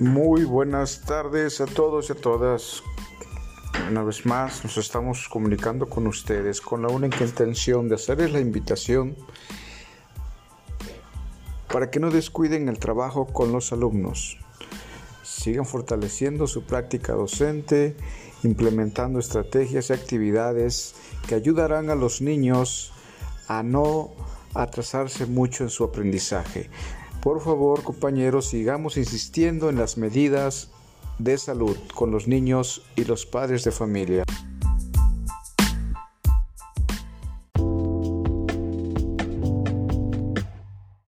Muy buenas tardes a todos y a todas. Una vez más nos estamos comunicando con ustedes con la única intención de hacerles la invitación para que no descuiden el trabajo con los alumnos. Sigan fortaleciendo su práctica docente, implementando estrategias y actividades que ayudarán a los niños a no atrasarse mucho en su aprendizaje. Por favor, compañeros, sigamos insistiendo en las medidas de salud con los niños y los padres de familia.